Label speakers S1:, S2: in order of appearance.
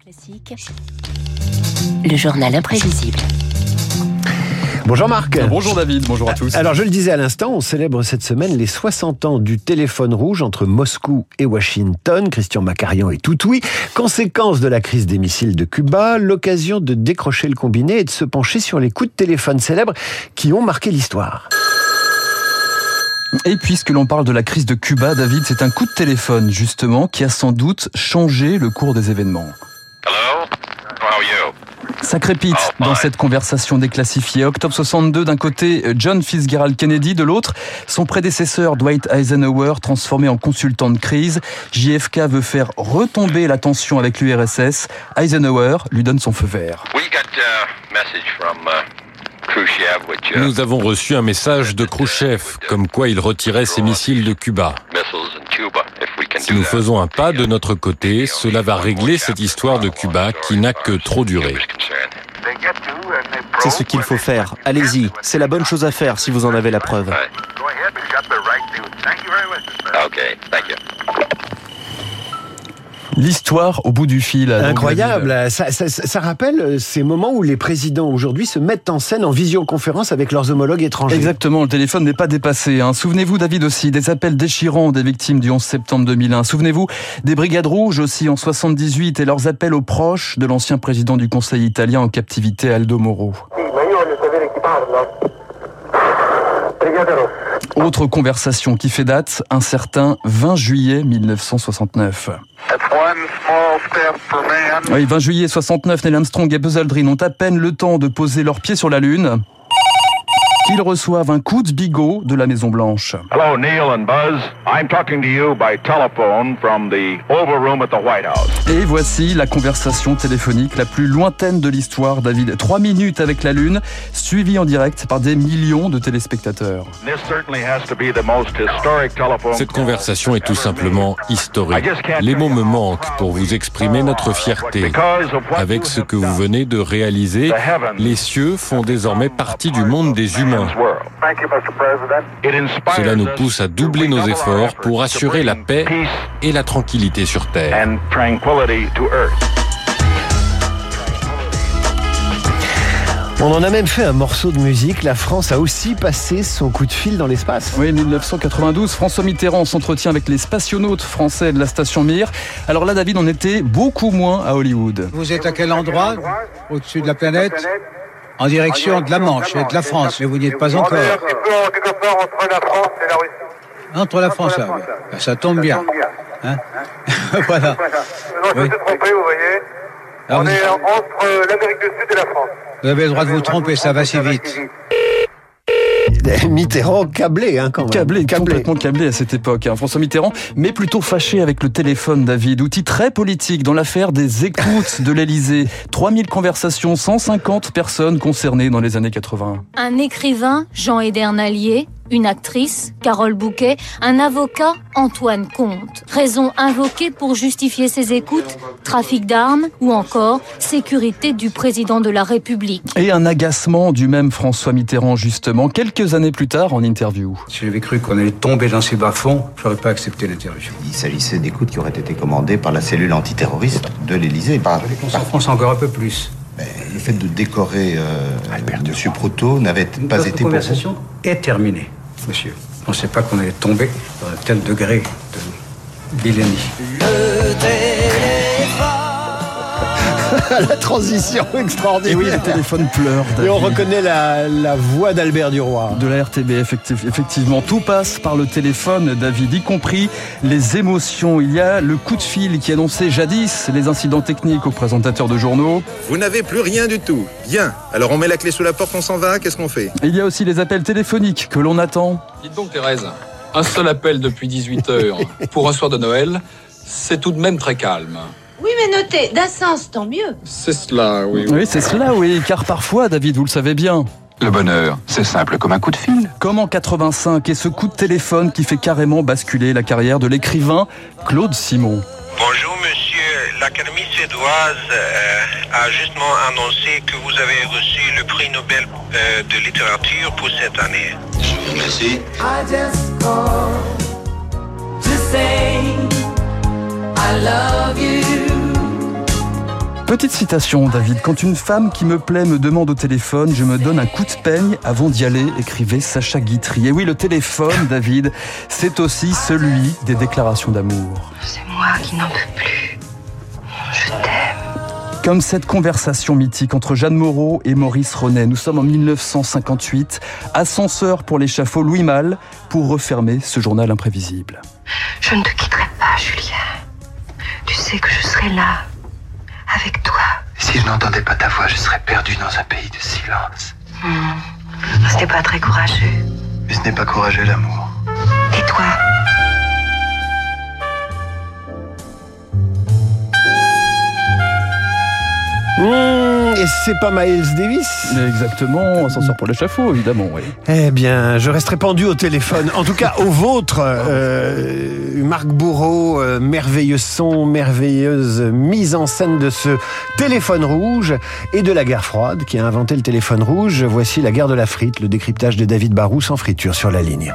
S1: Classique, le journal imprévisible.
S2: Bonjour Marc.
S3: Bonjour David, bonjour à tous.
S2: Alors je le disais à l'instant, on célèbre cette semaine les 60 ans du téléphone rouge entre Moscou et Washington. Christian Macarian est tout oui. Conséquence de la crise des missiles de Cuba, l'occasion de décrocher le combiné et de se pencher sur les coups de téléphone célèbres qui ont marqué l'histoire.
S3: Et puisque l'on parle de la crise de Cuba, David, c'est un coup de téléphone justement qui a sans doute changé le cours des événements. Ça crépite dans cette conversation déclassifiée. Octobre 62, d'un côté, John Fitzgerald Kennedy, de l'autre, son prédécesseur Dwight Eisenhower, transformé en consultant de crise. JFK veut faire retomber la tension avec l'URSS. Eisenhower lui donne son feu vert.
S4: Nous avons reçu un message de Khrushchev, comme quoi il retirait ses missiles de Cuba. Si nous faisons un pas de notre côté, cela va régler cette histoire de Cuba qui n'a que trop duré.
S5: C'est ce qu'il faut faire. Allez-y, c'est la bonne chose à faire si vous en avez la preuve.
S3: L'histoire au bout du fil.
S2: Incroyable. Ça, ça, ça, rappelle ces moments où les présidents aujourd'hui se mettent en scène en visioconférence avec leurs homologues étrangers.
S3: Exactement. Le téléphone n'est pas dépassé. Hein. Souvenez-vous, David aussi, des appels déchirants des victimes du 11 septembre 2001. Souvenez-vous des Brigades Rouges aussi en 78 et leurs appels aux proches de l'ancien président du Conseil italien en captivité Aldo Moro. Autre conversation qui fait date, un certain 20 juillet 1969. Oui, 20 juillet 69, Neil Armstrong et Buzz Aldrin ont à peine le temps de poser leurs pieds sur la Lune qu'ils reçoivent un coup de bigot de la Maison Blanche.
S6: Hello Neil and Buzz. I'm talking to you by telephone from the Oval Room at the White House.
S3: Et voici la conversation téléphonique la plus lointaine de l'histoire, David. Trois minutes avec la Lune, suivie en direct par des millions de téléspectateurs.
S4: Cette conversation est tout simplement historique. Les mots me manquent pour vous exprimer notre fierté. Avec ce que vous venez de réaliser, les cieux font désormais partie du monde des humains. Cela nous pousse à doubler nos efforts pour assurer la paix et la tranquillité sur Terre.
S2: On en a même fait un morceau de musique. La France a aussi passé son coup de fil dans l'espace.
S3: Oui, 1992, François Mitterrand s'entretient avec les spationautes français de la station Mir. Alors là, David, on était beaucoup moins à Hollywood.
S7: Vous êtes à quel endroit? Au-dessus de la planète? En direction de la Manche et de la France, mais vous n'y êtes pas encore.
S8: Entre la France et la Russie.
S7: Entre la France, là, ça tombe bien. Hein voilà.
S8: Non, je me trompé, vous voyez. On est entre l'Amérique du Sud et la France.
S7: Vous avez le droit de vous tromper, ça va si vite.
S2: Mitterrand câblé, hein, quand même.
S3: Câblé, complètement câblé à cette époque. hein. François Mitterrand, mais plutôt fâché avec le téléphone, David. Outil très politique dans l'affaire des écoutes de l'Elysée. 3000 conversations, 150 personnes concernées dans les années 80.
S9: Un écrivain, Jean Edernalier, une actrice, Carole Bouquet, un avocat, Antoine Comte. Raison invoquée pour justifier ces écoutes, trafic d'armes ou encore sécurité du président de la République.
S3: Et un agacement du même François Mitterrand, justement, quelques années plus tard en interview.
S7: Si j'avais cru qu'on allait tomber dans ces bas-fonds, j'aurais pas accepté l'interview.
S10: Il s'agissait d'écoutes qui auraient été commandées par la cellule antiterroriste de l'Élysée. Par,
S7: On s'enfonce encore un peu plus.
S10: Mais le fait de décorer euh, Monsieur Proto n'avait pas été vous.
S7: conversation est terminée, monsieur. On ne sait pas qu'on allait tomber dans un tel degré de vilainie.
S2: la transition
S3: Et
S2: extraordinaire.
S3: oui, le téléphone pleure.
S2: Et on reconnaît la, la voix d'Albert Duroy.
S3: De la RTB, effectivement. Tout passe par le téléphone, David, y compris les émotions. Il y a le coup de fil qui annonçait jadis les incidents techniques aux présentateurs de journaux.
S11: Vous n'avez plus rien du tout. Bien. Alors on met la clé sous la porte, on s'en va, qu'est-ce qu'on fait?
S3: Et il y a aussi les appels téléphoniques que l'on attend.
S12: Dites donc Thérèse, un seul appel depuis 18 heures pour un soir de Noël, c'est tout de même très calme.
S13: Oui, mais notez, d'un sens, tant mieux.
S12: C'est cela, oui.
S3: Oui, c'est cela, oui, car parfois, David, vous le savez bien,
S12: Le bonheur, c'est simple comme un coup de fil.
S3: comme en 85, et ce coup de téléphone qui fait carrément basculer la carrière de l'écrivain Claude Simon.
S8: Bonjour monsieur, l'Académie suédoise euh, a justement annoncé que vous avez reçu le prix Nobel euh, de littérature pour cette année.
S3: Petite citation, David. Quand une femme qui me plaît me demande au téléphone, je me donne un coup de peigne avant d'y aller, écrivait Sacha Guitry. Et oui, le téléphone, David, c'est aussi celui des déclarations d'amour.
S14: C'est moi qui n'en peux plus. Je t'aime.
S3: Comme cette conversation mythique entre Jeanne Moreau et Maurice Ronet. Nous sommes en 1958, ascenseur pour l'échafaud Louis Malle pour refermer ce journal imprévisible.
S14: Je ne te quitterai pas, Julien. Que je serai là, avec toi.
S15: Si je n'entendais pas ta voix, je serais perdu dans un pays de silence.
S14: Hmm. Ce n'est pas très courageux.
S15: Mais ce n'est pas courageux l'amour.
S14: Et toi?
S2: Mmh, et c'est pas Miles Davis
S3: Exactement, ascenseur pour l'échafaud, évidemment, oui.
S2: Eh bien, je resterai pendu au téléphone. En tout cas, au vôtre, euh, Marc Bourreau, euh, merveilleux son, merveilleuse mise en scène de ce téléphone rouge et de la guerre froide qui a inventé le téléphone rouge. Voici la guerre de la frite, le décryptage de David Barou sans friture sur la ligne.